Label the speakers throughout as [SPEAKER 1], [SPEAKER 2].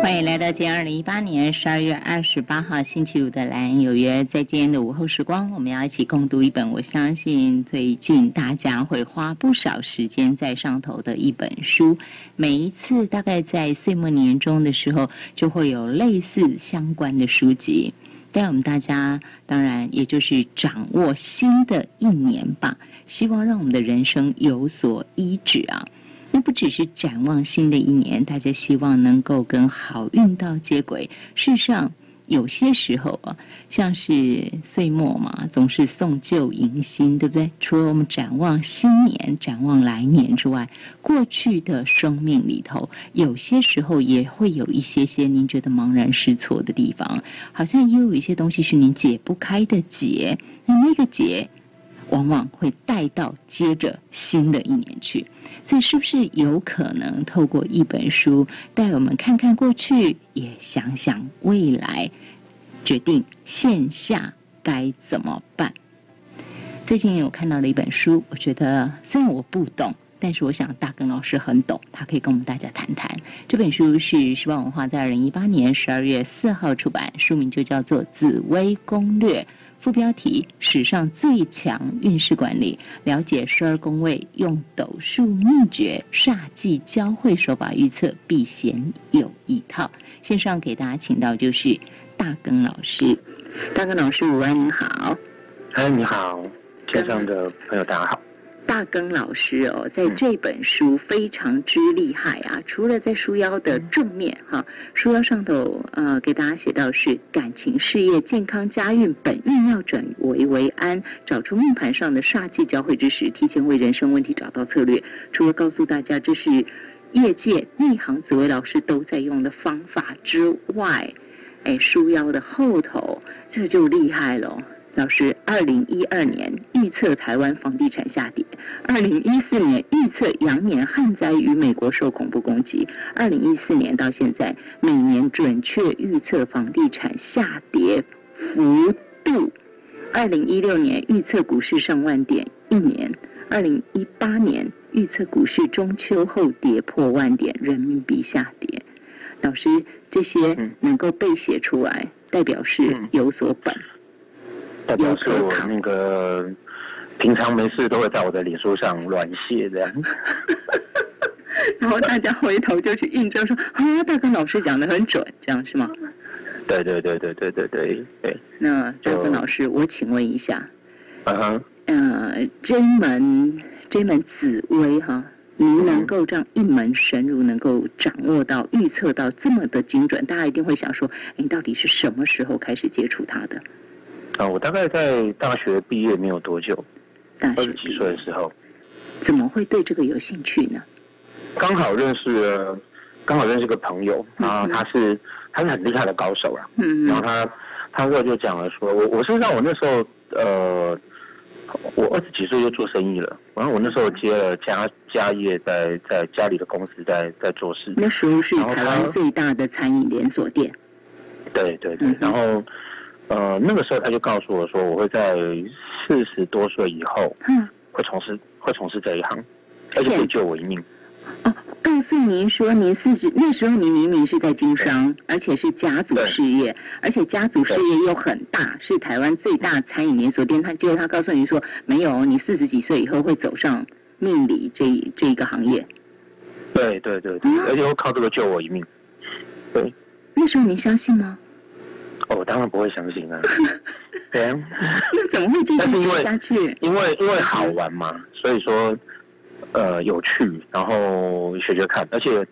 [SPEAKER 1] 欢迎来到今天二零一八年十二月二十八号星期五的《蓝有约》。在今天的午后时光，我们要一起共读一本我相信最近大家会花不少时间在上头的一本书。每一次大概在岁末年终的时候，就会有类似相关的书籍。带我们大家，当然也就是掌握新的一年吧，希望让我们的人生有所依止啊。那不只是展望新的一年，大家希望能够跟好运道接轨。事实上，有些时候啊，像是岁末嘛，总是送旧迎新，对不对？除了我们展望新年、展望来年之外，过去的生命里头，有些时候也会有一些些您觉得茫然失措的地方，好像也有一些东西是您解不开的结。那那个结。往往会带到接着新的一年去，所以是不是有可能透过一本书带我们看看过去，也想想未来，决定线下该怎么办？最近我看到了一本书，我觉得虽然我不懂，但是我想大根老师很懂，他可以跟我们大家谈谈。这本书是时报文化在二零一八年十二月四号出版，书名就叫做《紫微攻略》。副标题：史上最强运势管理，了解十二宫位，用斗数秘诀、煞忌交汇手法预测，避险有一套。线上给大家请到就是大根老师，大根老师午安，你好。
[SPEAKER 2] 哎，你好，线上的朋友大家好。
[SPEAKER 1] 大耕老师哦，在这本书非常之厉害啊！除了在书腰的正面哈，书腰上头呃，给大家写到是感情、事业、健康、家运，本运要转危为安，找出命盘上的煞气交汇之时，提前为人生问题找到策略。除了告诉大家这是业界内行紫薇老师都在用的方法之外，哎，书腰的后头这就厉害了。老师，二零一二年预测台湾房地产下跌，二零一四年预测羊年旱灾与美国受恐怖攻击，二零一四年到现在每年准确预测房地产下跌幅度，二零一六年预测股市上万点一年，二零一八年预测股市中秋后跌破万点，人民币下跌。老师，这些能够被写出来，代表是有所本。
[SPEAKER 2] 代表是我那个平常没事都会在我的脸书上乱写这样，
[SPEAKER 1] 然后大家回头就去印证说啊，大根老师讲的很准，这样是吗？
[SPEAKER 2] 对对对对对对对对。
[SPEAKER 1] 那大根老师，我请问一下，
[SPEAKER 2] 嗯哼，
[SPEAKER 1] 呃，这一门这一门紫薇哈，您能够这样一门深入，能够掌握到预测到这么的精准，大家一定会想说，你到底是什么时候开始接触它的？
[SPEAKER 2] 啊，我大概在大学毕业没有多久，
[SPEAKER 1] 二
[SPEAKER 2] 十几岁的时候，
[SPEAKER 1] 怎么会对这个有兴趣呢？
[SPEAKER 2] 刚好认识了，刚好认识个朋友，然后他是他是很厉害的高手啊，嗯，然后他他跟我就讲了说，我我身上我那时候呃，我二十几岁就做生意了，然后我那时候接了家家业在在家里的公司在在做事，
[SPEAKER 1] 那时候是台湾最大的餐饮连锁店，
[SPEAKER 2] 对对对，然后。呃，那个时候他就告诉我说，我会在四十多岁以后，嗯，会从事会从事这一行，而且可以救我一命。
[SPEAKER 1] 哦，告诉您说，您四十那时候您明明是在经商，而且是家族事业，而且家族事业又很大，是台湾最大餐饮连锁店。他结果他告诉您说，没有，你四十几岁以后会走上命理这这一个行业。
[SPEAKER 2] 对对对对，而且会靠这个救我一命。对，
[SPEAKER 1] 那时候您相信吗？
[SPEAKER 2] 哦，我当然不会相信啊！对啊，
[SPEAKER 1] 那怎么会继续下去？
[SPEAKER 2] 因为因为好玩嘛，所以说呃有趣，然后学学看，而且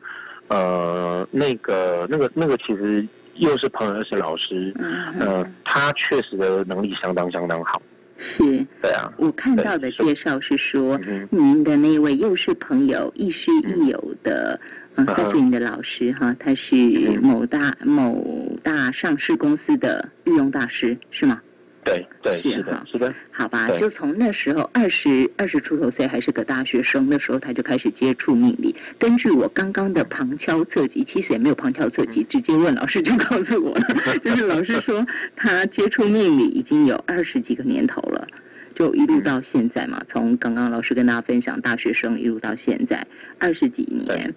[SPEAKER 2] 呃那个那个那个其实又是朋友又是老师，嗯、呃他确实的能力相当相当好。
[SPEAKER 1] 是，
[SPEAKER 2] 对啊，
[SPEAKER 1] 我看到的介绍是说，您的那位又是朋友亦师亦友的。嗯，他是你的老师哈，他是某大某大上市公司的御用大师，是吗？
[SPEAKER 2] 对对是的，是的。
[SPEAKER 1] 好吧，就从那时候二十二十出头岁还是个大学生，的时候他就开始接触命理。根据我刚刚的旁敲侧击，其实也没有旁敲侧击，直接问老师就告诉我了，就是老师说他接触命理已经有二十几个年头了，就一路到现在嘛。从刚刚老师跟大家分享大学生一路到现在二十几年。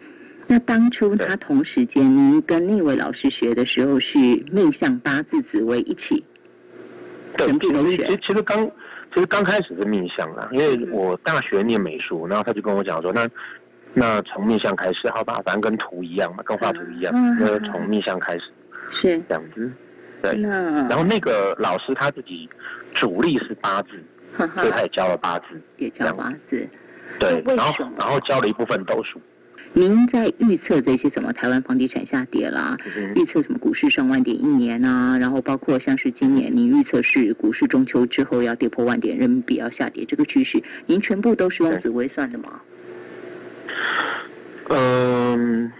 [SPEAKER 1] 那当初他同时间，您跟那位老师学的时候是命相八字紫微一起，
[SPEAKER 2] 对，其实其实刚其实刚开始是命相啦，因为我大学念美术，然后他就跟我讲说，那那从面相开始，好吧，反正跟图一样嘛，跟画图一样，那从面相开始
[SPEAKER 1] 是。
[SPEAKER 2] 这样子，对。然后那个老师他自己主力是八字，所以他也教了八字，
[SPEAKER 1] 也教八字，
[SPEAKER 2] 对，然后然后教了一部分斗数。
[SPEAKER 1] 您在预测这些什么台湾房地产下跌啦，预测什么股市上万点一年啊，然后包括像是今年您预测是股市中秋之后要跌破万点，人民币要下跌这个趋势，您全部都是用紫微算的吗？
[SPEAKER 2] 嗯，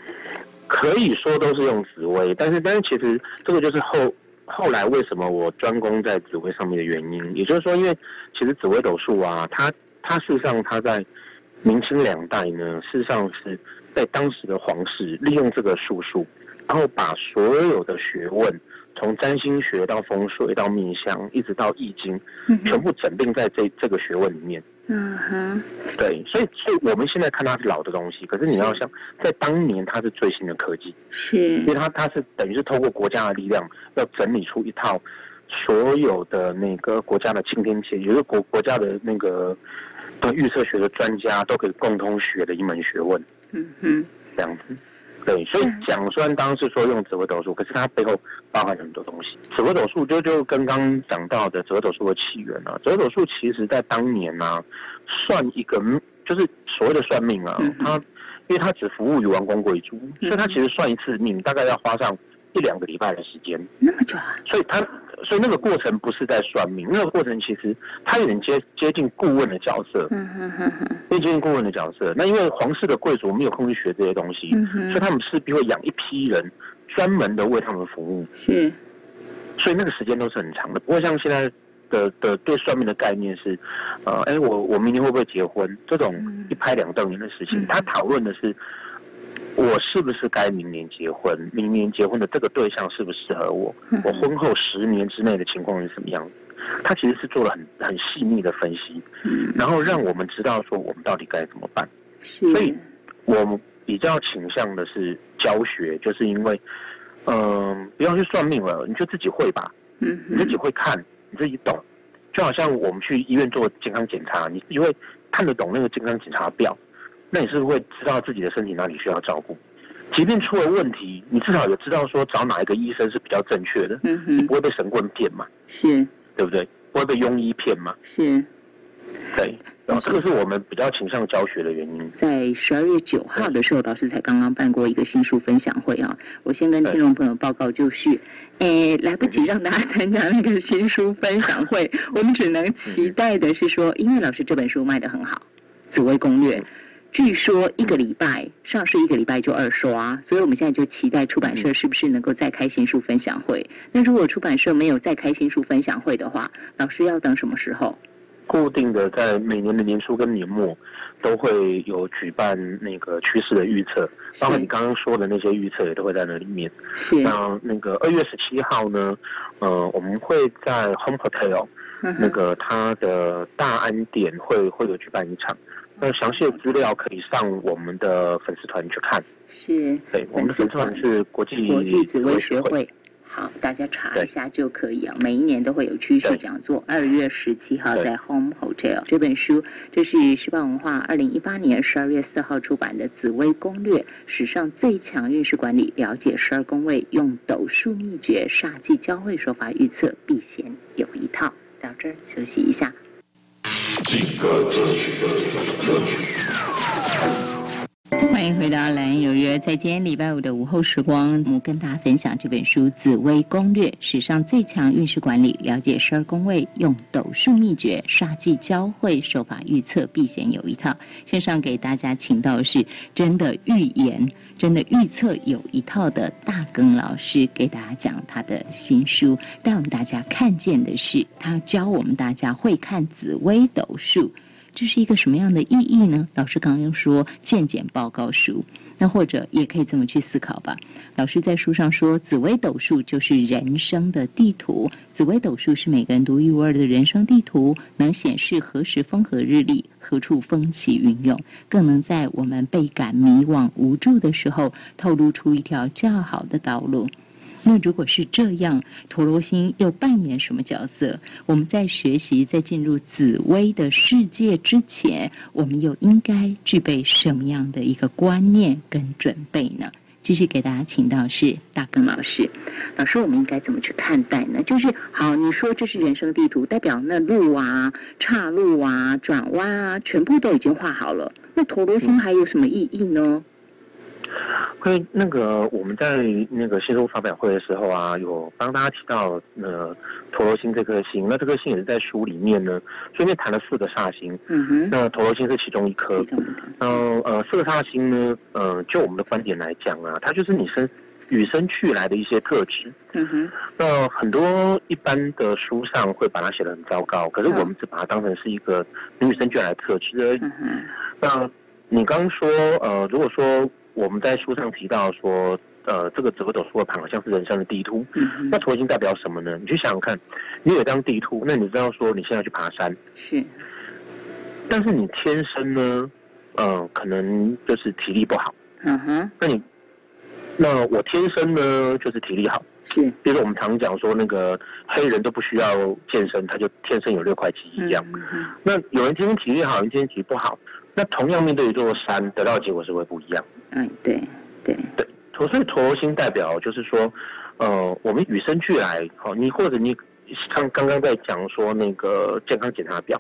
[SPEAKER 2] 可以说都是用紫微，但是但是其实这个就是后后来为什么我专攻在紫微上面的原因，也就是说，因为其实紫微斗数啊，它它事实上它在明清两代呢，事实上是。在当时的皇室利用这个术数，然后把所有的学问，从占星学到风水到命相，一直到易经，全部整并在这这个学问里面。嗯哼，对，所以所以我们现在看它是老的东西，可是你要像在当年它是最新的科技，
[SPEAKER 1] 是，
[SPEAKER 2] 因为它它是等于是透过国家的力量，要整理出一套所有的那个国家的青天监，有个国国家的那个的预测学的专家都可以共同学的一门学问。嗯嗯，这样子，对，所以讲虽然当时说用紫微斗数，可是它背后包含很多东西。紫微斗数就就跟刚讲到的紫微斗数的起源啊，紫微斗数其实在当年呢、啊，算一个就是所谓的算命啊，它因为它只服务于王公贵族，所以它其实算一次命大概要花上一两个礼拜的时间，
[SPEAKER 1] 那么久啊，
[SPEAKER 2] 所以他。所以那个过程不是在算命，那个过程其实他有点接接近顾问的角色，嗯哼哼哼，接近顾问的角色。那因为皇室的贵族没有空去学这些东西，嗯，所以他们势必会养一批人，专门的为他们服务。是，所以那个时间都是很长的。不过像现在的的对算命的概念是，呃，哎，我我明年会不会结婚？这种一拍两瞪眼的事情，他讨论的是。我是不是该明年结婚？明年结婚的这个对象适不适合我？我婚后十年之内的情况是什么样子？他其实是做了很很细腻的分析，然后让我们知道说我们到底该怎么办。所以，我们比较倾向的是教学，就是因为，嗯、呃，不要去算命了，你就自己会吧，嗯，你自己会看，你自己懂，就好像我们去医院做健康检查，你因为看得懂那个健康检查表。那你是不是会知道自己的身体哪里需要照顾？即便出了问题，你至少也知道说找哪一个医生是比较正确的。嗯哼，你不会被神棍骗嘛？
[SPEAKER 1] 是，
[SPEAKER 2] 对不对？不会被庸医骗嘛？
[SPEAKER 1] 是，
[SPEAKER 2] 对。然后这个是我们比较倾向教学的原因。
[SPEAKER 1] 在十二月九号的时候，老师才刚刚办过一个新书分享会啊。我先跟听众朋友报告，就是，诶，来不及让大家参加那个新书分享会，我们只能期待的是说，因为老师这本书卖得很好，《紫薇攻略》。据说一个礼拜上市一个礼拜就二刷，所以我们现在就期待出版社是不是能够再开新书分享会。那如果出版社没有再开新书分享会的话，老师要等什么时候？
[SPEAKER 2] 固定的在每年的年初跟年末都会有举办那个趋势的预测，包括你刚刚说的那些预测也都会在那里面。是。那那个二月十七号呢，呃，我们会在 Home Hotel 那个他的大安店会会有举办一场。那详细的资料可以上我们的粉丝团去看。
[SPEAKER 1] 是，
[SPEAKER 2] 对，我们的粉丝团是国际
[SPEAKER 1] 国际紫薇学会。好，大家查一下就可以啊。每一年都会有趋势讲座。二月十七号在 Home Hotel 这本书，这是时报文化二零一八年十二月四号出版的《紫薇攻略》，史上最强运势管理，了解十二宫位，用斗数秘诀、煞忌交汇手法预测，避险有一套。到这儿休息一下。欢迎回到《蓝有约》。在今天礼拜五的午后时光，我跟大家分享这本书《紫微攻略》，史上最强运势管理，了解十二宫位，用斗数秘诀、煞忌交汇手法预测，避险有一套。线上给大家请到的是真的预言。真的预测有一套的大耕老师给大家讲他的新书，带我们大家看见的是他教我们大家会看紫微斗数，这是一个什么样的意义呢？老师刚刚说见检报告书，那或者也可以这么去思考吧。老师在书上说，紫微斗数就是人生的地图，紫微斗数是每个人独一无二的人生地图，能显示何时风和日丽。何处风起云涌，更能在我们倍感迷惘无助的时候，透露出一条较好的道路。那如果是这样，陀罗星又扮演什么角色？我们在学习在进入紫薇的世界之前，我们又应该具备什么样的一个观念跟准备呢？继续给大家请到是大根老师，老师，我们应该怎么去看待呢？就是好，你说这是人生地图，代表那路啊、岔路啊、转弯啊，全部都已经画好了。那陀螺星还有什么意义呢？
[SPEAKER 2] 会那个我们在那个新书发表会的时候啊，有帮大家提到呃陀罗星这颗星，那这颗星也是在书里面呢，顺便谈了四个煞星。嗯哼。那陀罗星是其中一颗。然后呃四个煞星呢，呃就我们的观点来讲啊，它就是你生与生俱来的一些特质。嗯哼。那很多一般的书上会把它写的很糟糕，可是我们只把它当成是一个你与生俱来的特质而已。嗯哼。那你刚刚说呃如果说。我们在书上提到说，呃，这个紫微斗数的盘好像是人生的地图。嗯。那陀罗星代表什么呢？你去想想看，你有一张地图，那你知道说你现在去爬山。是。但是你天生呢，呃，可能就是体力不好。嗯哼。那你，那我天生呢就是体力好。是。比如说我们常讲说那个黑人都不需要健身，他就天生有六块肌一样。嗯。那有人天生体力好，有人天生体力不好。那同样面对一座山，得到的结果是会不一样。
[SPEAKER 1] 嗯，对，对，
[SPEAKER 2] 对。所以陀罗星代表就是说，呃，我们与生俱来，好，你或者你像刚刚在讲说那个健康检查表，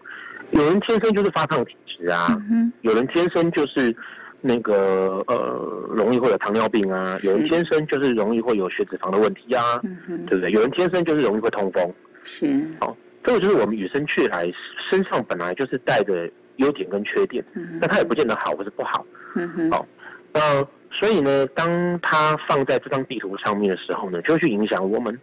[SPEAKER 2] 有人天生就是发胖体质啊，嗯，有人天生就是那个呃容易会有糖尿病啊，有人天生就是容易会有血脂肪的问题啊，嗯，对不对？有人天生就是容易会痛风，是。好，这个就是我们与生俱来，身上本来就是带着。优点跟缺点，那它也不见得好或是不好。好，那所以呢，当它放在这张地图上面的时候呢，就会去影响我们。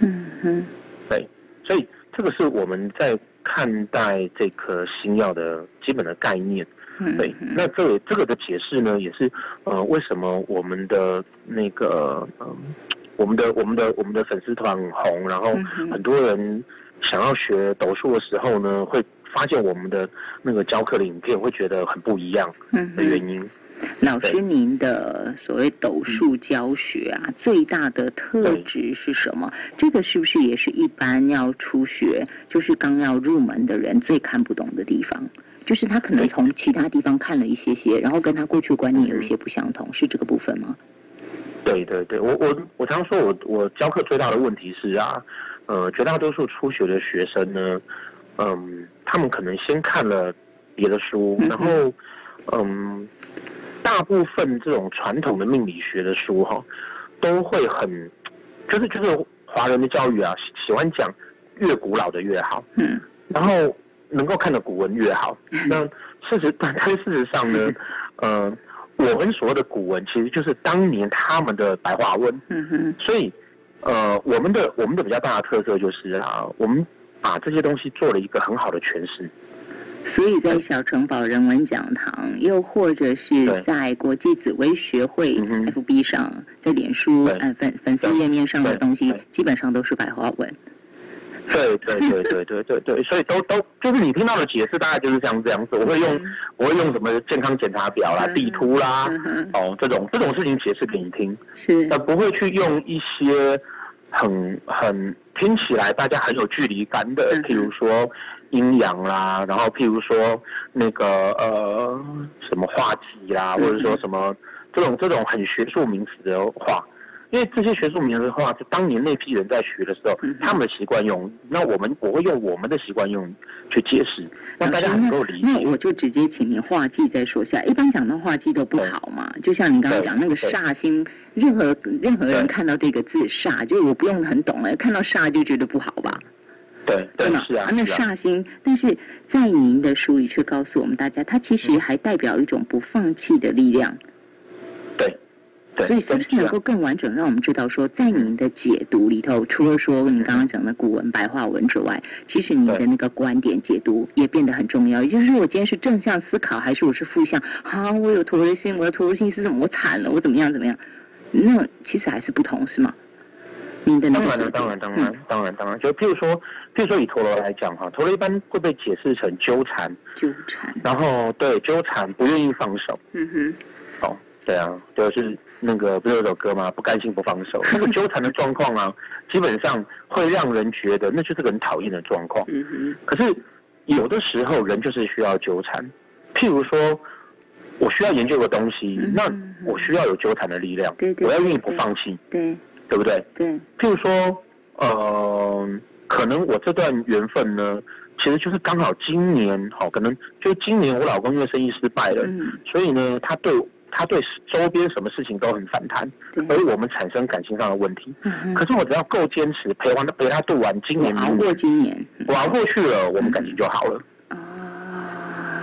[SPEAKER 2] 嗯哼。对，所以这个是我们在看待这颗星耀的基本的概念。嗯。对，那这个这个的解释呢，也是呃，为什么我们的那个嗯、呃，我们的我们的我们的粉丝团很红，然后很多人想要学斗数的时候呢，会。发现我们的那个教课的影片会觉得很不一样的原因。
[SPEAKER 1] 嗯、老师，您的所谓斗数教学啊，嗯、最大的特质是什么？这个是不是也是一般要初学，就是刚要入门的人最看不懂的地方？就是他可能从其他地方看了一些些，然后跟他过去观念有一些不相同，嗯、是这个部分吗？
[SPEAKER 2] 对对对，我我我常说我我教课最大的问题是啊，呃，绝大多数初学的学生呢。嗯，他们可能先看了别的书，然后，嗯，大部分这种传统的命理学的书哈，都会很，就是就是华人的教育啊，喜欢讲越古老的越好，嗯，然后能够看的古文越好。那事实，但但事实上呢，呃，我们所谓的古文，其实就是当年他们的白话文，嗯哼，所以，呃，我们的我们的比较大的特色就是啊，我们。把这些东西做了一个很好的诠释，
[SPEAKER 1] 所以在小城堡人文讲堂，又或者是在国际紫微学会 FB 上，在脸书呃粉粉丝页面上的东西，基本上都是白话文。
[SPEAKER 2] 对对对对对对对，所以都都就是你听到的解释，大概就是像这样子。我会用我会用什么健康检查表啦、地图啦，哦这种这种事情解释给你听，是，而不会去用一些。很很听起来大家很有距离感的，譬如说阴阳啦，然后譬如说那个呃什么画忌啦，或者说什么这种这种很学术名词的话，因为这些学术名词的话是当年那批人在学的时候，他们的习惯用，那我们我会用我们的习惯用去解释，让大家能够理解。
[SPEAKER 1] 那我就直接请你化忌再说下，一般讲到化忌都不好嘛，就像你刚刚讲那个煞星。任何任何人看到这个字“煞”，就我不用很懂了，看到“煞”就觉得不好吧？
[SPEAKER 2] 对对吗？是啊。
[SPEAKER 1] 那煞星，但是在您的书里却告诉我们大家，它其实还代表一种不放弃的力量。
[SPEAKER 2] 对。对。
[SPEAKER 1] 所以是不是能够更完整让我们知道说，在您的解读里头，除了说你刚刚讲的古文白话文之外，其实你的那个观点解读也变得很重要。也就是说，我今天是正向思考，还是我是负向？好，我有陀罗星，我的陀罗星是什么？我惨了，我怎么样？怎么样？那其实还是不同，是吗？你的
[SPEAKER 2] 当然了，当然，当然，当然，当然，就譬如说，譬如说以陀螺来讲哈，陀螺一般会被解释成纠缠，
[SPEAKER 1] 纠缠，
[SPEAKER 2] 然后对纠缠不愿意放手，
[SPEAKER 1] 嗯哼，
[SPEAKER 2] 哦，对啊，就是那个不是有首歌吗？不甘心不放手，那个纠缠的状况啊，基本上会让人觉得那就是个很讨厌的状况，
[SPEAKER 1] 嗯哼，
[SPEAKER 2] 可是有的时候人就是需要纠缠，譬如说。我需要研究个东西，嗯、那我需要有纠缠的力量，
[SPEAKER 1] 对对对，
[SPEAKER 2] 我要愿意不放弃，
[SPEAKER 1] 对，
[SPEAKER 2] 对不对？
[SPEAKER 1] 对。
[SPEAKER 2] 譬如说，呃，可能我这段缘分呢，其实就是刚好今年，好，可能就今年我老公因为生意失败了，嗯、所以呢，他对他对周边什么事情都很反弹，所以我们产生感情上的问题。
[SPEAKER 1] 嗯、
[SPEAKER 2] 可是我只要够坚持，陪完陪他度完今年，
[SPEAKER 1] 熬过今年，
[SPEAKER 2] 我熬过去了，我们感情就好了。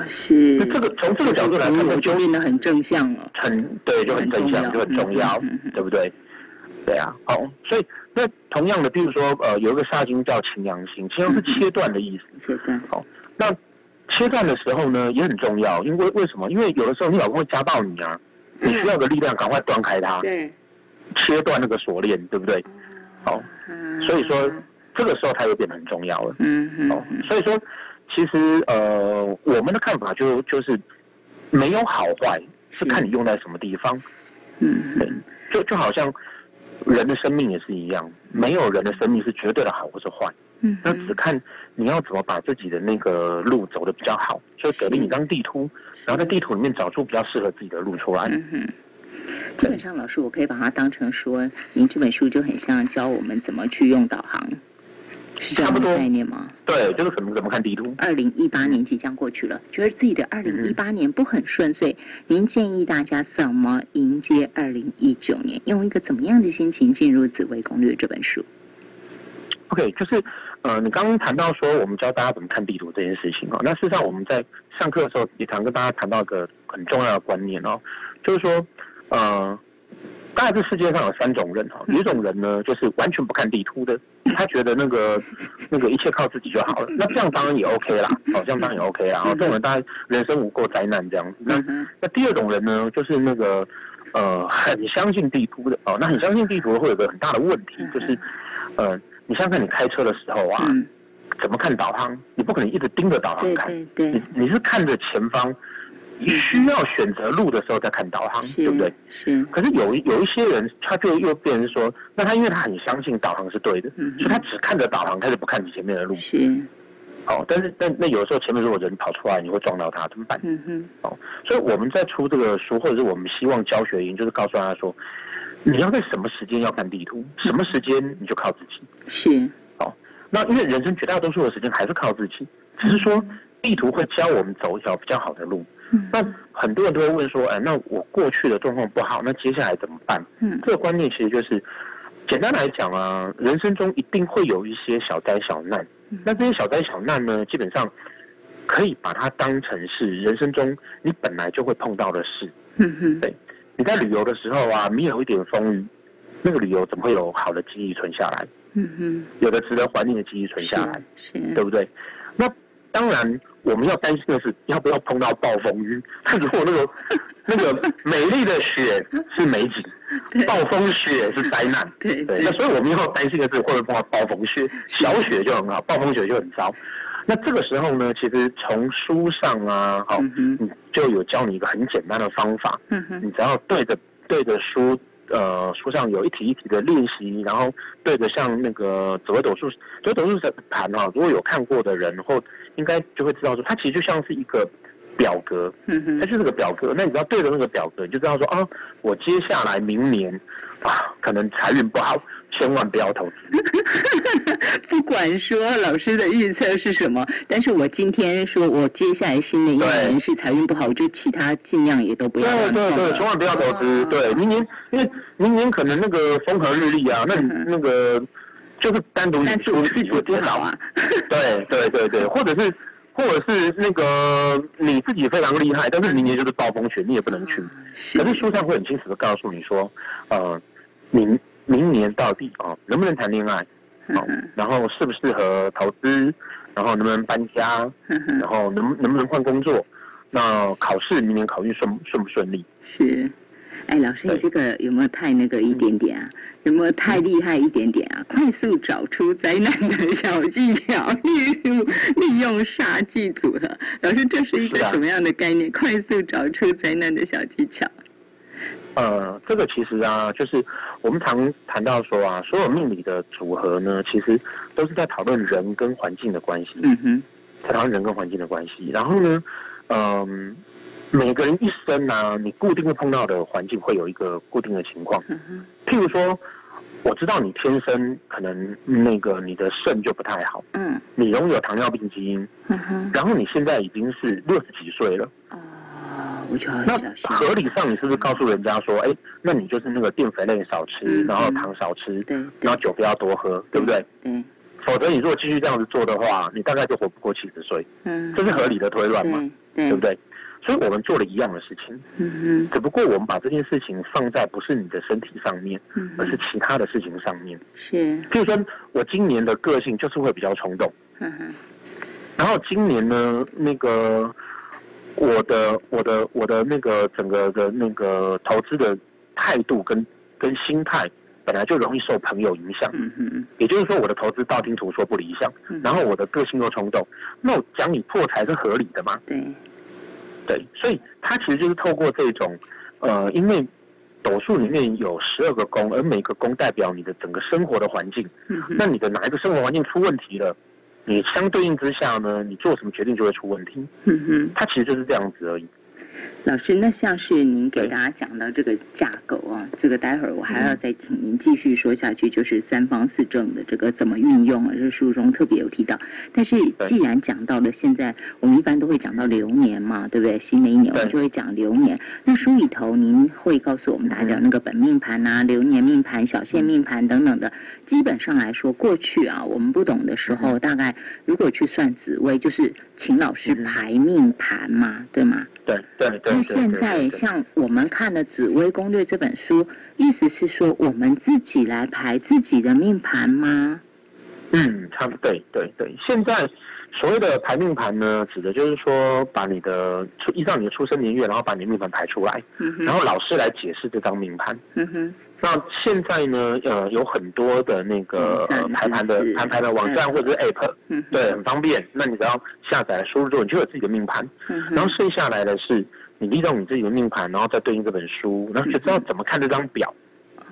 [SPEAKER 1] 是，
[SPEAKER 2] 那这个从这个角度来看，我
[SPEAKER 1] 就变得很正向了。
[SPEAKER 2] 很对，就很正向，就很重要，嗯、对不对？对啊，好，所以那同样的，比如说呃，有一个煞星叫擎羊星，擎羊是切断的意思。
[SPEAKER 1] 切断。
[SPEAKER 2] 好，那切断的时候呢，也很重要，因为为什么？因为有的时候你老公会家暴你啊，你需要的力量赶快断开他，
[SPEAKER 1] 对，
[SPEAKER 2] 切断那个锁链，对不对？好，所以说这个时候它又变得很重要了。
[SPEAKER 1] 嗯嗯。
[SPEAKER 2] 好，所以说。其实，呃，我们的看法就就是没有好坏，是看你用在什么地方。
[SPEAKER 1] 嗯，
[SPEAKER 2] 对，就就好像人的生命也是一样，没有人的生命是绝对的好或是坏。
[SPEAKER 1] 嗯，
[SPEAKER 2] 那只看你要怎么把自己的那个路走的比较好。所以给了你一张地图，然后在地图里面找出比较适合自己的路出来。
[SPEAKER 1] 嗯哼，基本上，老师，我可以把它当成说，您这本书就很像教我们怎么去用导航。是这样的概念吗？
[SPEAKER 2] 对，就是怎么怎么看地图。
[SPEAKER 1] 二零一八年即将过去了，觉得自己的二零一八年不很顺遂。嗯、您建议大家怎么迎接二零一九年？用一个怎么样的心情进入《紫微攻略》这本书
[SPEAKER 2] ？OK，就是呃，你刚刚谈到说我们教大家怎么看地图这件事情哦。那事实上我们在上课的时候也常跟大家谈到一个很重要的观念哦，就是说呃。大概这世界上有三种人哈，有一种人呢，就是完全不看地图的，他觉得那个那个一切靠自己就好了。那这样当然也 OK 啦，哦，这样当然也 OK 啦。然后这种人当然人生无过灾难这样子。那那第二种人呢，就是那个呃很相信地图的哦，那很相信地图会有个很大的问题，就是呃你想想看你开车的时候啊，怎么看导航？你不可能一直盯着导航看，你你是看着前方。你需要选择路的时候再看导航，对不对？
[SPEAKER 1] 是。
[SPEAKER 2] 可是有有一些人，他就又变成说，那他因为他很相信导航是对的，
[SPEAKER 1] 嗯、
[SPEAKER 2] 所以他只看着导航，他就不看你前面的路。
[SPEAKER 1] 是。
[SPEAKER 2] 哦，但是但那有的时候前面如果人跑出来，你会撞到他，怎么办？
[SPEAKER 1] 嗯哼。
[SPEAKER 2] 哦，所以我们在出这个书，或者是我们希望教学营，就是告诉大家说，你要在什么时间要看地图，嗯、什么时间你就靠自己。
[SPEAKER 1] 是。
[SPEAKER 2] 哦，那因为人生绝大多数的时间还是靠自己，只是说地图会教我们走一条比较好的路。那很多人都会问说，哎，那我过去的状况不好，那接下来怎么办？
[SPEAKER 1] 嗯，
[SPEAKER 2] 这个观念其实就是，简单来讲啊，人生中一定会有一些小灾小难。那这些小灾小难呢，基本上可以把它当成是人生中你本来就会碰到的事。
[SPEAKER 1] 嗯嗯，
[SPEAKER 2] 对，你在旅游的时候啊，你有一点风雨，那个旅游怎么会有好的记忆存下来？
[SPEAKER 1] 嗯嗯，
[SPEAKER 2] 有的值得怀念的记忆存下来，
[SPEAKER 1] 是，
[SPEAKER 2] 对不对？那当然。我们要担心的是，要不要碰到暴风雨？他 如果那个那个美丽的雪是美景，暴风雪是灾难。
[SPEAKER 1] 对对。
[SPEAKER 2] 那所以我们要担心的是，会不会碰到暴风雪？小雪就很好，暴风雪就很糟。那这个时候呢，其实从书上啊，好，嗯，就有教你一个很简单的方法。
[SPEAKER 1] 嗯哼。
[SPEAKER 2] 你只要对着对着书，呃，书上有一题一题的练习，然后对着像那个紫微斗数，紫微斗数的盘哈，如果有看过的人或。应该就会知道说，它其实就像是一个表格，
[SPEAKER 1] 嗯哼，
[SPEAKER 2] 它就是个表格。那你只要对着那个表格，你就知道说，啊，我接下来明年啊，可能财运不好，千万不要投资。
[SPEAKER 1] 不管说老师的预测是什么，但是我今天说我接下来新的一年是财运不好，我就其他尽量也都不要。
[SPEAKER 2] 对对对，千万不要投资。对，明年因为明年可能那个风和日丽啊，那你那个。就是单独你出去就跌倒啊，对对对对，或者是或者是那个你自己非常厉害，但是明年就是暴风雪，你也不能去。可是书上会很清楚的告诉你说，呃，明明年到底啊能不能谈恋爱，好，然后适不适合投资，然后能不能搬家，然后能能不能换工作，那考试明年考运顺顺不顺利？
[SPEAKER 1] 是。哎，老师，你这个有没有太那个一点点啊？有没有太厉害一点点啊？快速找出灾难的小技巧，利用利用杀技组合。老师，这是一个什么样的概念？啊、快速找出灾难的小技巧。
[SPEAKER 2] 呃，这个其实啊，就是我们常谈到说啊，所有命理的组合呢，其实都是在讨论人跟环境的关系。嗯哼，在讨论人跟环境的关系。然后呢，嗯、呃。每个人一生呢、啊，你固定会碰到的环境会有一个固定的情况。譬如说，我知道你天生可能那个你的肾就不太好。嗯。你拥有糖尿病基因。然后你现在已经是六十几岁了。那合理上，你是不是告诉人家说，哎，那你就是那个淀粉类少吃，然后糖少吃，对，然后酒不要多喝，对不对？嗯。否则你如果继续这样子做的话，你大概就活不过七十岁。嗯。这是合理的推断嘛？对不对？所以我们做了一样的事情，嗯嗯，只不过我们把这件事情放在不是你的身体上面，嗯，而是其他的事情上面，是。譬如说，我今年的个性就是会比较冲动，嗯哼。然后今年呢，那个我的我的我的那个整个的那个投资的态度跟跟心态，本来就容易受朋友影响，嗯嗯。也就是说，我的投资道听途说不理想，然后我的个性又冲动，那我讲你破财是合理的吗？对。对，所以它其实就是透过这种，呃，因为斗数里面有十二个宫，而每个宫代表你的整个生活的环境。嗯。那你的哪一个生活环境出问题了，你相对应之下呢，你做什么决定就会出问题。嗯哼。它其实就是这样子而已。
[SPEAKER 1] 老师，那像是您给大家讲到这个架构啊，这个待会儿我还要再请您继续说下去，就是三方四正的这个怎么运用啊，这书中特别有提到。但是既然讲到了现在，我们一般都会讲到流年嘛，对不对？新的一年我们就会讲流年。那书里头您会告诉我们大家那个本命盘啊、流年命盘、小限命盘等等的。基本上来说，过去啊我们不懂的时候，大概如果去算紫微，就是请老师排命盘嘛，对吗？
[SPEAKER 2] 对对对。
[SPEAKER 1] 那现在像我们看的《紫薇攻略》这本书，意思是说我们自己来排自己的命盘吗？
[SPEAKER 2] 嗯，差不多，对对对。现在所谓的排命盘呢，指的就是说把你的出依照你的出生年月，然后把你的命盘排出来，嗯、然后老师来解释这张命盘。嗯哼。那现在呢，呃，有很多的那个排盘的排盘的网站或者是 App，嗯，对，很方便。那你只要下载输入之后，你就有自己的命盘。嗯，然后剩下来的是。你利用你自己的命盘，然后再对应这本书，然后就知道怎么看这张表，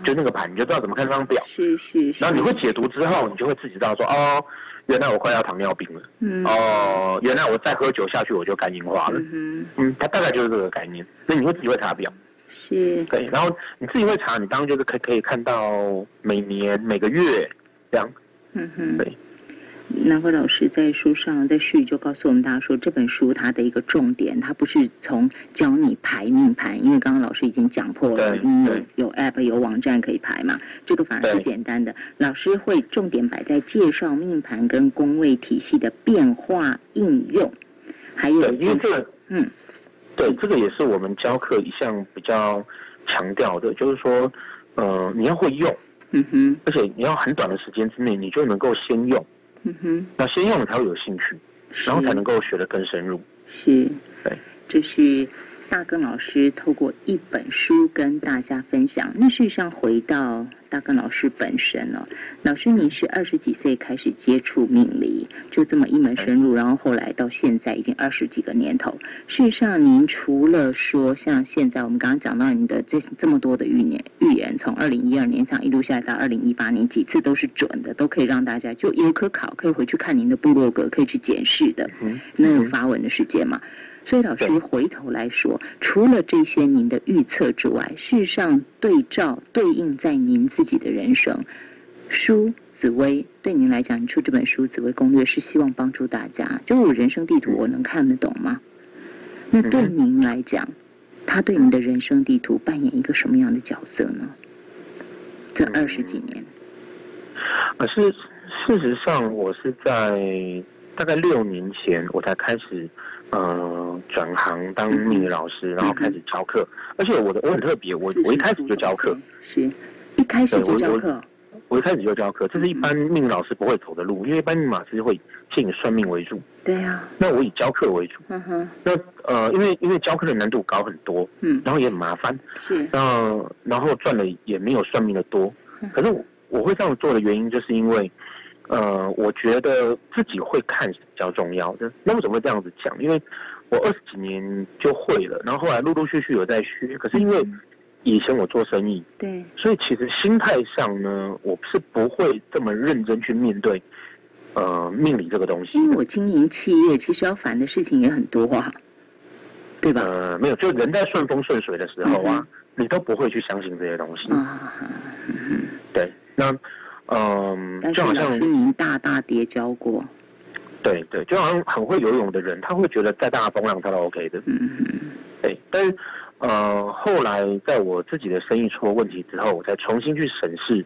[SPEAKER 2] 就那个盘，你就知道怎么看这张表。是是是。然后你会解读之后，你就会自己知道说，哦，原来我快要糖尿病了。嗯。哦，原来我再喝酒下去我就肝硬化了。嗯嗯。它大概就是这个概念。那你会自己会查表。是。对，然后你自己会查，你当然就是可以可以看到每年每个月这样。嗯哼。对。
[SPEAKER 1] 南辉老师在书上在序就告诉我们大家说，这本书它的一个重点，它不是从教你排命盘，因为刚刚老师已经讲破了，嗯，有有 app 有网站可以排嘛，这个反而是简单的。老师会重点摆在介绍命盘跟宫位体系的变化应用，还有
[SPEAKER 2] 因为这个，嗯，对，这个也是我们教课一项比较强调的，就是说，呃，你要会用，嗯哼，而且你要很短的时间之内，你就能够先用。嗯哼，那先用了才会有兴趣，然后才能够学得更深入。
[SPEAKER 1] 是，对，这是大根老师透过一本书跟大家分享。那事实上回到。大根老师本身哦，老师您是二十几岁开始接触命理，就这么一门深入，然后后来到现在已经二十几个年头。事实上，您除了说像现在我们刚刚讲到您的这这么多的预言，预言从二零一二年这样一路下来到二零一八年，几次都是准的，都可以让大家就有可考，可以回去看您的部落格，可以去检视的。嗯，那有发文的时间嘛？所以老师回头来说，除了这些您的预测之外，事实上对照对应在您自己的人生书紫薇，对您来讲，你出这本书《紫薇攻略》是希望帮助大家，就我人生地图我能看得懂吗？那对您来讲，他对您的人生地图扮演一个什么样的角色呢？这二十几年，
[SPEAKER 2] 可是事实上，我是在大概六年前我才开始。呃，转行当命理老师，然后开始教课，而且我的我很特别，我我一开始就教课，
[SPEAKER 1] 是，一开始就教课，
[SPEAKER 2] 我一开始就教课，这是一般命理老师不会走的路，因为一般命理老师会以算命为主。
[SPEAKER 1] 对啊。
[SPEAKER 2] 那我以教课为主。
[SPEAKER 1] 嗯哼。
[SPEAKER 2] 那呃，因为因为教课的难度高很多，嗯，然后也很麻烦，
[SPEAKER 1] 是。
[SPEAKER 2] 那然后赚的也没有算命的多。嗯。可是我我会这样做的原因，就是因为，呃，我觉得自己会看是比较重要的。那为什么会这样子讲？因为我二十几年就会了，然后后来陆陆续续有在学，可是因为。以前我做生意，
[SPEAKER 1] 对，
[SPEAKER 2] 所以其实心态上呢，我是不会这么认真去面对，呃，命理这个东西。
[SPEAKER 1] 因为我经营企业，其实要烦的事情也很多啊，对吧？
[SPEAKER 2] 呃，没有，就人在顺风顺水的时候啊，嗯、你都不会去相信这些东西。
[SPEAKER 1] 啊，嗯，
[SPEAKER 2] 对，那，嗯、呃，就好像
[SPEAKER 1] 您大大跌跤过，
[SPEAKER 2] 对对，就好像很会游泳的人，他会觉得再大的风浪他都 OK 的。
[SPEAKER 1] 嗯嗯，
[SPEAKER 2] 对，但是。呃，后来在我自己的生意出了问题之后，我再重新去审视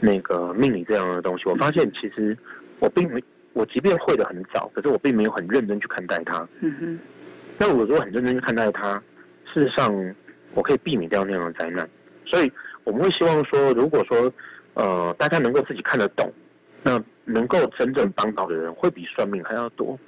[SPEAKER 2] 那个命理这样的东西，我发现其实我并没，我即便会的很早，可是我并没有很认真去看待它。
[SPEAKER 1] 嗯哼。
[SPEAKER 2] 那我如果很认真去看待它，事实上我可以避免掉那样的灾难。所以我们会希望说，如果说呃大家能够自己看得懂，那能够真正帮到的人会比算命还要多。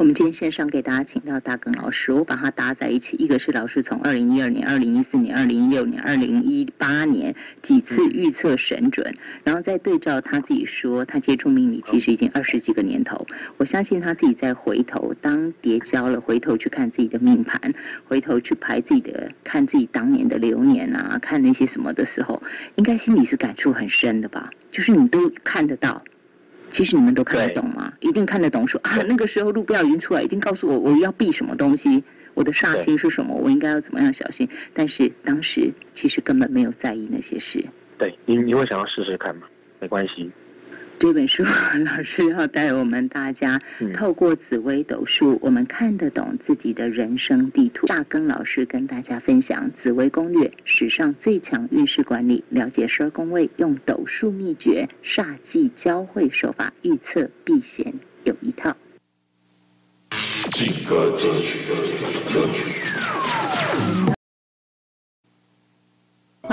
[SPEAKER 1] 我们今天线上给大家请到大耿老师，我把它搭在一起。一个是老师从二零一二年、二零一四年、二零一六年、二零一八年几次预测神准，然后再对照他自己说，他接触命理其实已经二十几个年头。我相信他自己在回头当跌跤了，回头去看自己的命盘，回头去排自己的，看自己当年的流年啊，看那些什么的时候，应该心里是感触很深的吧？就是你都看得到。其实你们都看得懂吗？一定看得懂说。说啊，那个时候路标已经出来，已经告诉我我要避什么东西，我的煞星是什么，我应该要怎么样小心。但是当时其实根本没有在意那些事。
[SPEAKER 2] 对，你你会想要试试看吗？没关系。
[SPEAKER 1] 这本书 老师要带我们大家透过紫微斗数，我们看得懂自己的人生地图。大根老师跟大家分享紫微攻略，史上最强运势管理，了解十二宫位，用斗数秘诀，煞忌交汇手法，预测避险有一套。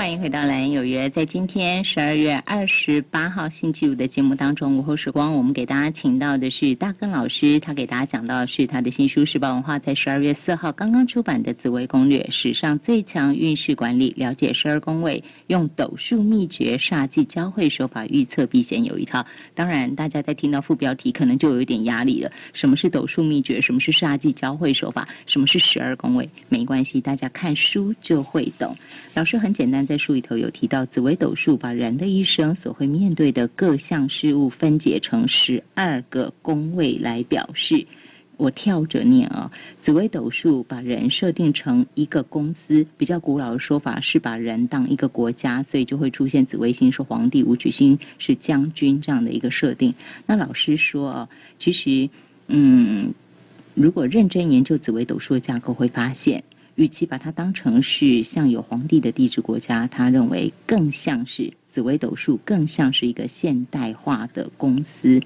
[SPEAKER 1] 欢迎回到《蓝有约》。在今天十二月二十八号星期五的节目当中，午后时光，我们给大家请到的是大根老师，他给大家讲到的是他的新书《时报文化》在十二月四号刚刚出版的《紫微攻略》，史上最强运势管理，了解十二宫位，用斗数秘诀，煞忌交汇手法，预测避险有一套。当然，大家在听到副标题，可能就有一点压力了。什么是斗数秘诀？什么是煞忌交汇手法？什么是十二宫位？没关系，大家看书就会懂。老师很简单，在书里头有提到，紫微斗数把人的一生所会面对的各项事物分解成十二个宫位来表示。我跳着念啊，紫微斗数把人设定成一个公司，比较古老的说法是把人当一个国家，所以就会出现紫微星是皇帝，武曲星是将军这样的一个设定。那老师说啊，其实，嗯，如果认真研究紫微斗数的架构，会发现。与其把它当成是像有皇帝的帝制国家，他认为更像是紫微斗数，更像是一个现代化的公司。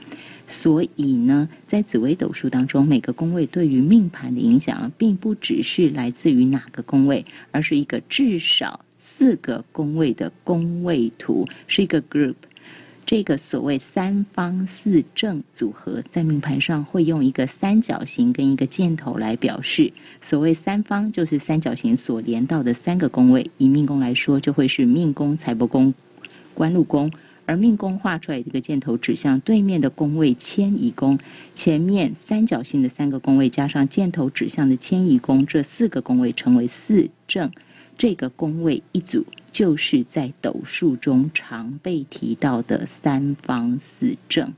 [SPEAKER 1] 所以呢，在紫微斗数当中，每个宫位对于命盘的影响，并不只是来自于哪个宫位，而是一个至少四个宫位的宫位图，是一个 group。这个所谓三方四正组合，在命盘上会用一个三角形跟一个箭头来表示。所谓三方，就是三角形所连到的三个宫位。以命宫来说，就会是命宫、财帛宫、官禄宫。而命宫画出来这个箭头指向对面的宫位迁移宫，前面三角形的三个宫位加上箭头指向的迁移宫，这四个宫位称为四正。这个宫位一组。就是在斗数中常被提到的三方四正。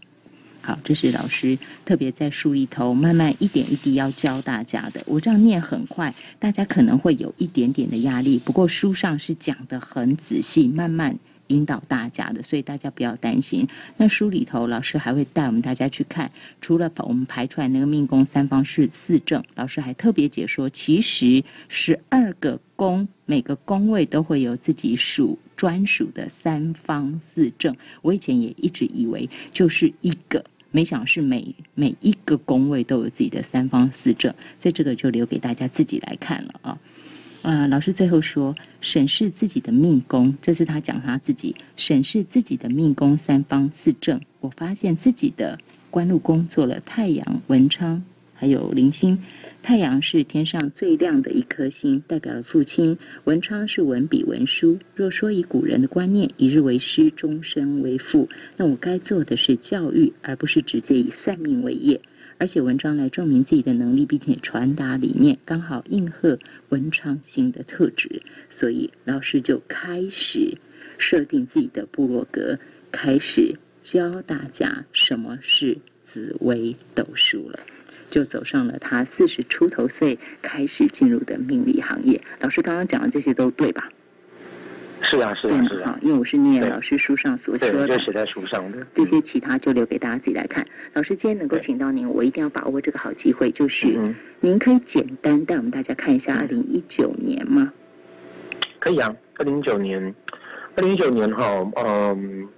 [SPEAKER 1] 好，这是老师特别在书里头慢慢一点一滴要教大家的。我这样念很快，大家可能会有一点点的压力。不过书上是讲的很仔细，慢慢。引导大家的，所以大家不要担心。那书里头，老师还会带我们大家去看，除了把我们排出来那个命宫三方是四正，老师还特别解说，其实十二个宫每个宫位都会有自己属专属的三方四正。我以前也一直以为就是一个，没想是每每一个宫位都有自己的三方四正，所以这个就留给大家自己来看了啊。呃，老师最后说，审视自己的命宫，这是他讲他自己审视自己的命宫三方四正。我发现自己的官禄宫做了太阳、文昌，还有铃星。太阳是天上最亮的一颗星，代表了父亲；文昌是文笔文书。若说以古人的观念，一日为师，终身为父，那我该做的是教育，而不是直接以算命为业。而且文章来证明自己的能力，并且传达理念，刚好应和文昌星的特质，所以老师就开始设定自己的部落格，开始教大家什么是紫微斗数了，就走上了他四十出头岁开始进入的命理行业。老师刚刚讲的这些都对吧？
[SPEAKER 2] 是啊，是啊，是啊，
[SPEAKER 1] 因为我是念老师书上所说的，
[SPEAKER 2] 就写在书上的。
[SPEAKER 1] 这些其他就留给大家自己来看。老师今天能够请到您，我一定要把握这个好机会，就是您可以简单带我们大家看一下二零一九年吗？
[SPEAKER 2] 可以啊，二零一九年，二零一九年哈，嗯，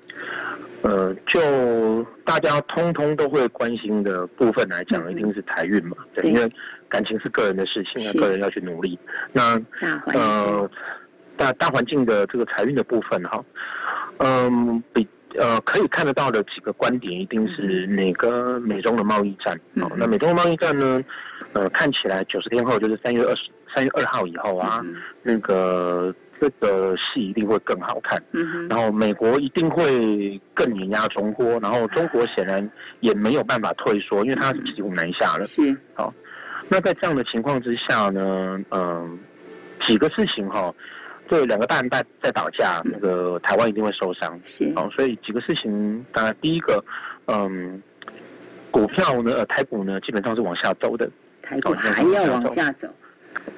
[SPEAKER 2] 呃，就大家通通都会关心的部分来讲，一定是财运嘛，对，因为感情是个人的事情，个人要去努力。那呃。大大环境的这个财运的部分哈，嗯，比呃可以看得到的几个观点，一定是那个美中的贸易战。哦，那美中的贸易战呢，呃，看起来九十天后就是三月二十三月二号以后啊，那个这个戏一定会更好看。嗯，然后美国一定会更碾压中国，然后中国显然也没有办法退缩，因为它是骑虎难下了。是。好，那在这样的情况之下呢，嗯，几个事情哈。对，两个大人在在打架，那个台湾一定会受伤。是，好，所以几个事情，当然第一个，嗯，股票呢，呃，台股呢，基本上是往下走的。
[SPEAKER 1] 台股还要往下走。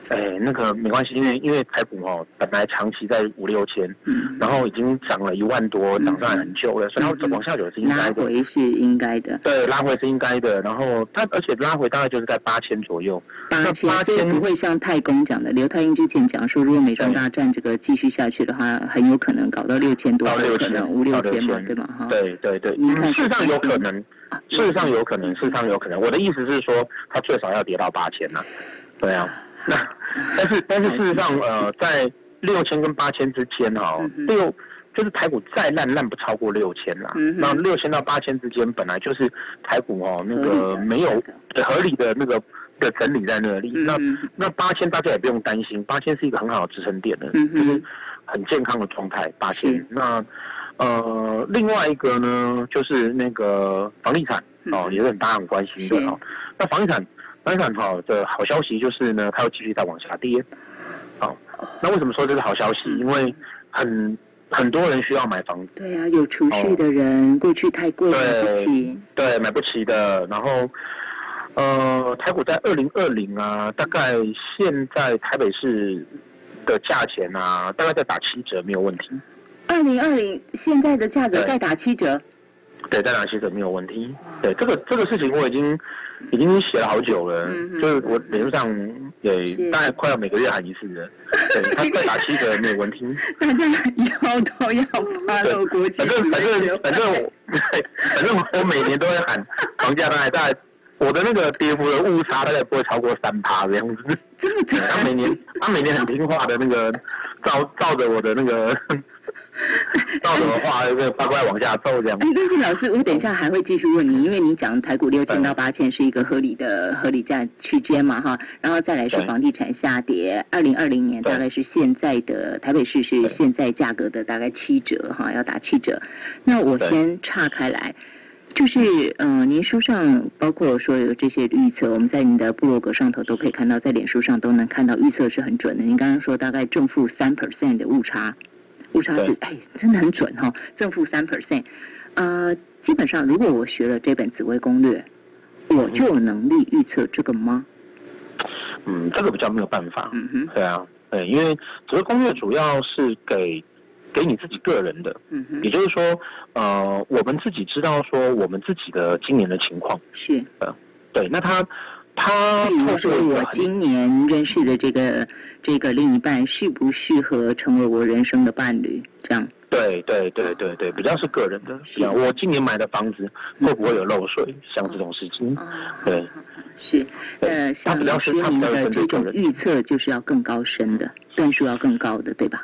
[SPEAKER 2] 哎，那个没关系，因为因为台股哦，本来长期在五六千，嗯，然后已经涨了一万多，涨上来很久了，嗯、所以它往下走是应该的。
[SPEAKER 1] 拉回是应该的。
[SPEAKER 2] 对，拉回是应该的。然后它而且拉回大概就是在八千左右。
[SPEAKER 1] 八千，八千不会像太公讲的，刘太英之前讲说，如果美中大战这个继续下去的话，很有可能搞到六千多，到六千，五六千嘛，对吗？哈。
[SPEAKER 2] 对对对，事实上有可能，事实上有可能，事实上有可能。我的意思是说，它最少要跌到八千呐。对啊。那，但是但是事实上，呃，在六千跟八千之间哈，六就是台股再烂烂不超过六千啦。那六千到八千之间本来就是台股哦，那个没有合理的那个的整理在那里。那那八千大家也不用担心，八千是一个很好的支撑点的，就是很健康的状态。八千。那呃，另外一个呢，就是那个房地产哦，也是很大家很关心的哦。那房地产。当然好的好消息就是呢，它会继续再往下跌。好，那为什么说这是好消息？因为很很多人需要买房子。
[SPEAKER 1] 对啊，有储蓄的人，哦、过去太贵买不起。
[SPEAKER 2] 对，买不起的。然后，呃，台股在二零二零啊，大概现在台北市的价钱啊，大概在打七折没有问题。
[SPEAKER 1] 二零二零现在的价格再打七折？
[SPEAKER 2] 对，再打七折没有问题。对，这个这个事情我已经。已经写了好久了，嗯、就是我脸书上也大概快要每个月喊一次的，对，他再打七折没有问题。
[SPEAKER 1] 大家以后都要发了国际。
[SPEAKER 2] 反正反正反正我，反正我每年都会喊房价大概在我的那个跌幅的误差大概不会超过三趴这样子。他每年他每年很听话的那个照照着我的那个。到什么话，就会乖乖往下走这样。
[SPEAKER 1] 哎，但是老师，我等一下还会继续问你，因为你讲台股六千到八千是一个合理的合理价区间嘛，哈，然后再来是房地产下跌，二零二零年大概是现在的台北市是现在价格的大概七折，哈，要打七折。那我先岔开来，就是嗯、呃，您书上包括说有这些预测，我们在您的部落格上头都可以看到，在脸书上都能看到预测是很准的。您刚刚说大概正负三 percent 的误差。误差值，哎，真的很准哈，正负三 percent，呃，基本上如果我学了这本紫微攻略，我就有能力预测这个吗？
[SPEAKER 2] 嗯，这个比较没有办法。嗯哼，对啊，对，因为紫微攻略主要是给给你自己个人的，嗯哼，也就是说，呃，我们自己知道说我们自己的今年的情况是，呃，对，那他。他
[SPEAKER 1] 比如说，我今年认识的这个这个另一半适不适合成为我人生的伴侣？这样
[SPEAKER 2] 对对对对对，比较是个人的。是我今年买的房子会不会有漏水？嗯、像这种事情，哦、对，
[SPEAKER 1] 是呃，像老师您的这种预测就是要更高深的，段数要更高的，对吧？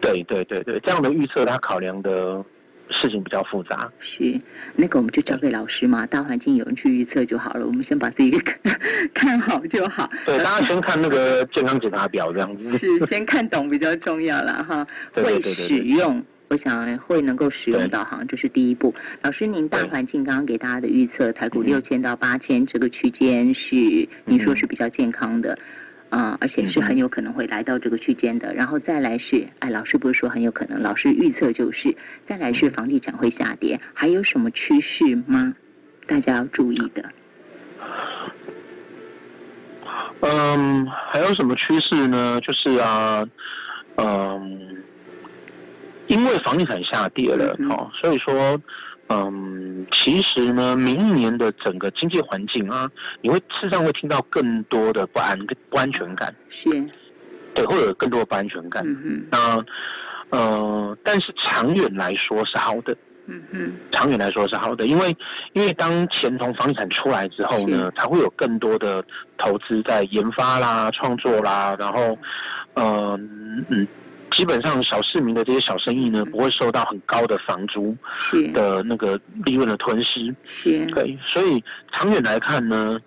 [SPEAKER 2] 对对对对，这样的预测他考量的。事情比较复杂，
[SPEAKER 1] 是那个我们就交给老师嘛，大环境有人去预测就好了，我们先把自己看 看好就好。
[SPEAKER 2] 对，大家先看那个 健康检查表这样子。
[SPEAKER 1] 是，先看懂比较重要了哈。会使用，我想会能够使用到，好像这是第一步。老师，您大环境刚刚给大家的预测，台股六千到八千这个区间是您说是比较健康的。啊、嗯，而且是很有可能会来到这个区间的，然后再来是，哎，老师不是说很有可能，老师预测就是，再来是房地产会下跌，还有什么趋势吗？大家要注意的。
[SPEAKER 2] 嗯，还有什么趋势呢？就是啊，嗯，因为房地产下跌了，哦，所以说。嗯，其实呢，明年的整个经济环境啊，你会事实上会听到更多的不安跟不安全感，
[SPEAKER 1] 是，
[SPEAKER 2] 对，会有更多的不安全感。嗯嗯，那呃，但是长远来说是好的，嗯嗯，长远来说是好的，因为因为当钱从房地产出来之后呢，才会有更多的投资在研发啦、创作啦，然后，呃、嗯嗯。基本上小市民的这些小生意呢，不会受到很高的房租的那个利润的吞噬。
[SPEAKER 1] 是，
[SPEAKER 2] 对，所以长远来看呢，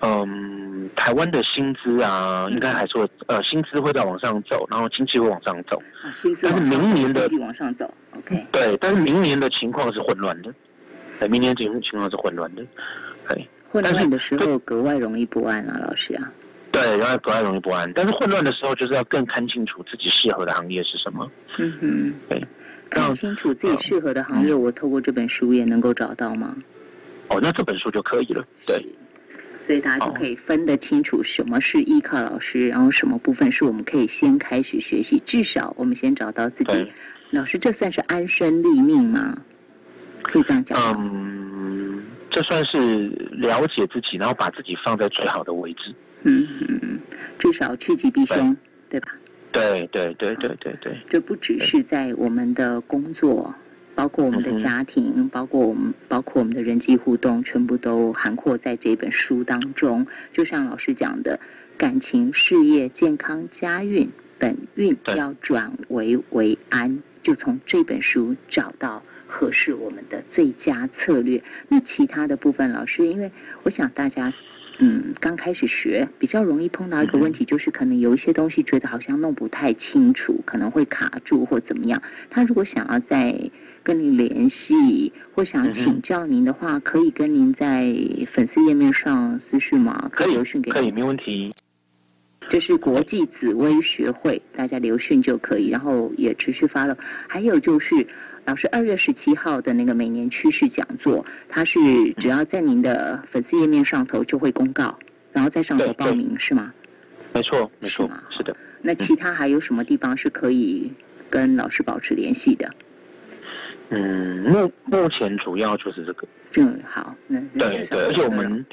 [SPEAKER 2] 嗯，台湾的薪资啊，应该还是会呃，薪资会在往上走，然后经济会往上走。
[SPEAKER 1] 啊，薪资但是明年的往上走，OK。
[SPEAKER 2] 对，但是明年的情况是混乱的。对，明年情情况是混乱的。对，
[SPEAKER 1] 混乱的时候格外容易不安啊，老师啊。
[SPEAKER 2] 对，然后格外容易不安。但是混乱的时候，就是要更看清楚自己适合的行业是什么。
[SPEAKER 1] 嗯哼，对，看清楚自己适合的行业，我透过这本书也能够找到吗？
[SPEAKER 2] 哦，那这本书就可以了。对，
[SPEAKER 1] 所以大家就可以分得清楚什么是依靠老师，然后什么部分是我们可以先开始学习。至少我们先找到自己。老师，这算是安身立命吗？可以这样讲。
[SPEAKER 2] 嗯，这算是了解自己，然后把自己放在最好的位置。
[SPEAKER 1] 嗯嗯，至少趋吉避凶，对，吧？
[SPEAKER 2] 对对对对对对。
[SPEAKER 1] 这不只是在我们的工作，包括我们的家庭，包括我们，包括我们的人际互动，全部都涵括在这本书当中。就像老师讲的，感情、事业、健康、家运、本运要转危为安，就从这本书找到合适我们的最佳策略。那其他的部分，老师，因为我想大家。嗯，刚开始学比较容易碰到一个问题，就是可能有一些东西觉得好像弄不太清楚，可能会卡住或怎么样。他如果想要再跟您联系或想请教您的话，可以跟您在粉丝页面上私讯吗？
[SPEAKER 2] 可以
[SPEAKER 1] 留讯给
[SPEAKER 2] 可以，没问题。
[SPEAKER 1] 这是国际紫薇学会，大家留讯就可以，然后也持续发了。还有就是。老师二月十七号的那个每年趋势讲座，它是只要在您的粉丝页面上头就会公告，然后在上头报名是吗？
[SPEAKER 2] 没错，没错，是的。
[SPEAKER 1] 那其他还有什么地方是可以跟老师保持联系的？
[SPEAKER 2] 嗯，目目前主要就是这个。
[SPEAKER 1] 嗯，好，那
[SPEAKER 2] 对对，而且我们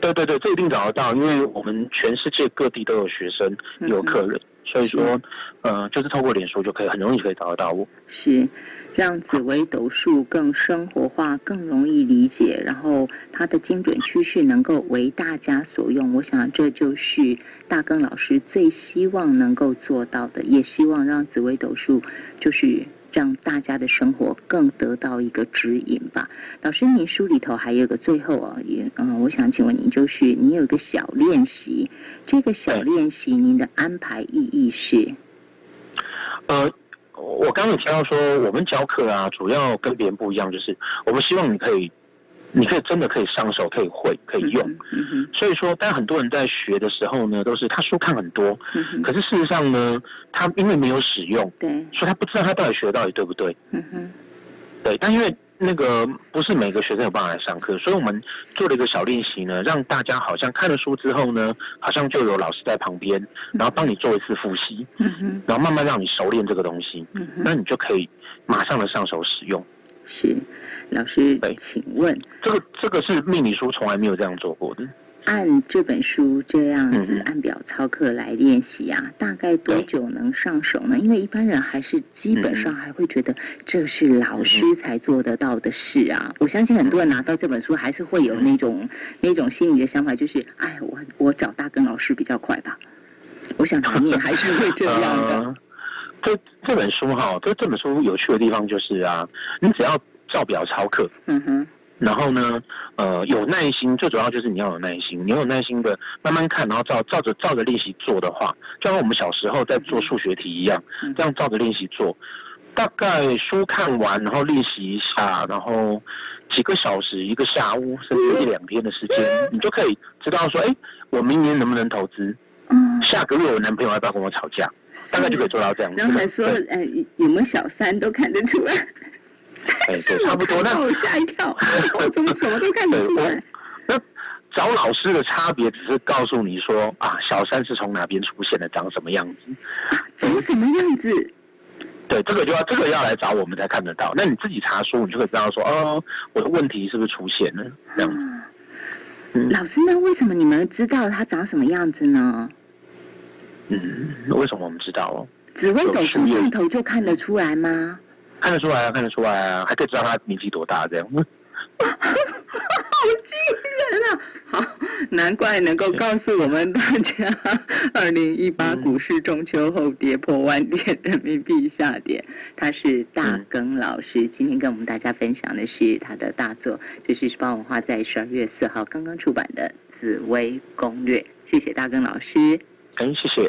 [SPEAKER 2] 对对对，这一定找得到，因为我们全世界各地都有学生，有客人，嗯、所以说，呃，就是透过脸书就可以很容易可以找得到我。
[SPEAKER 1] 是。让紫微斗数更生活化、更容易理解，然后它的精准趋势能够为大家所用。我想这就是大根老师最希望能够做到的，也希望让紫微斗数就是让大家的生活更得到一个指引吧。老师，您书里头还有个最后啊，也嗯，我想请问您，就是您有一个小练习，这个小练习您的安排意义是？
[SPEAKER 2] 呃。我刚刚有提到说，我们教课啊，主要跟别人不一样，就是我们希望你可以，你可以真的可以上手，可以会，可以用。嗯嗯。所以说，但很多人在学的时候呢，都是他书看很多，嗯，可是事实上呢，他因为没有使用，对，所以他不知道他到底学到底对不对。嗯哼。对，但因为。那个不是每个学生有办法来上课，所以我们做了一个小练习呢，让大家好像看了书之后呢，好像就有老师在旁边，然后帮你做一次复习，然后慢慢让你熟练这个东西，那你就可以马上的上手使用。
[SPEAKER 1] 是，老师，对，请问
[SPEAKER 2] 这个这个是命理书从来没有这样做过的。
[SPEAKER 1] 按这本书这样子按表操课来练习啊，大概多久能上手呢？因为一般人还是基本上还会觉得这是老师才做得到的事啊。我相信很多人拿到这本书还是会有那种那种心理的想法，就是哎，我我找大根老师比较快吧。我想你也还是会这样的。
[SPEAKER 2] 这这本书哈，这这本书有趣的地方就是啊，你只要照表操课，嗯哼。然后呢，呃，有耐心，最主要就是你要有耐心。你要有耐心的慢慢看，然后照照着照着练习做的话，就像我们小时候在做数学题一样，这样照着练习做，大概书看完，然后练习一下，然后几个小时、一个下午，甚至一两天的时间，你就可以知道说，哎，我明年能不能投资？嗯，下个月我男朋友要不要跟我吵架？大概就可以做到这样子。
[SPEAKER 1] 然后还说，哎，有没有小三都看得出来。
[SPEAKER 2] 哎，对，差不多。那
[SPEAKER 1] 我吓一跳，我怎么什么都看不出来？
[SPEAKER 2] 那找老师的差别只是告诉你说啊，小三是从哪边出现的，长什么样子？
[SPEAKER 1] 长什么样子？
[SPEAKER 2] 对，这个就要这个要来找我们才看得到。那你自己查书，你就会知道说，哦，我的问题是不是出现了？这样。
[SPEAKER 1] 嗯，老师，那为什么你们知道他长什么样子呢？
[SPEAKER 2] 嗯，为什么我们知道哦？
[SPEAKER 1] 紫微斗数上头就看得出来吗？
[SPEAKER 2] 看得出来啊，看得出来啊，还可以知道他年纪多大这样。
[SPEAKER 1] 好惊人啊！好，难怪能够告诉我们大家，二零一八股市中秋后跌破万点，人民币下跌。他是大庚老师，今天跟我们大家分享的是他的大作，就是时报文化在十二月四号刚刚出版的《紫薇攻略》。谢谢大庚老师。
[SPEAKER 2] 哎，谢谢。